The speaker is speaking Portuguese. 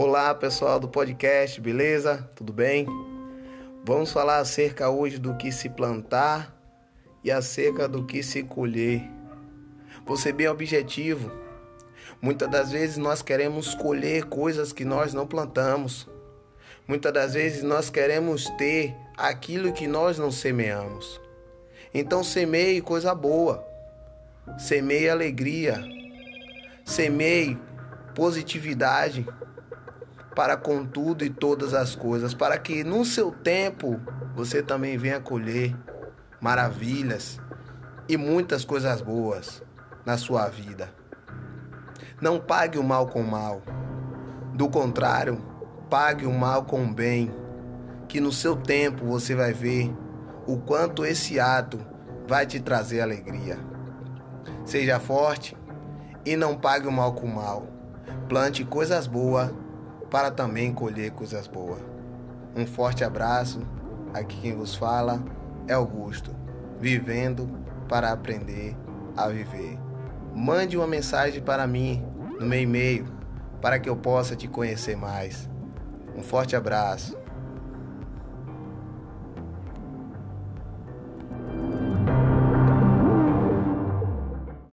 Olá pessoal do podcast, beleza? Tudo bem? Vamos falar acerca hoje do que se plantar e acerca do que se colher. Vou ser bem objetivo. Muitas das vezes nós queremos colher coisas que nós não plantamos. Muitas das vezes nós queremos ter aquilo que nós não semeamos. Então semeie coisa boa. Semeie alegria. Semeie positividade para com tudo e todas as coisas, para que no seu tempo você também venha colher maravilhas e muitas coisas boas na sua vida. Não pague o mal com o mal. Do contrário, pague o mal com o bem, que no seu tempo você vai ver o quanto esse ato vai te trazer alegria. Seja forte e não pague o mal com o mal. Plante coisas boas para também colher coisas boas. Um forte abraço. Aqui quem vos fala é Augusto, vivendo para aprender a viver. Mande uma mensagem para mim no meu e-mail para que eu possa te conhecer mais. Um forte abraço.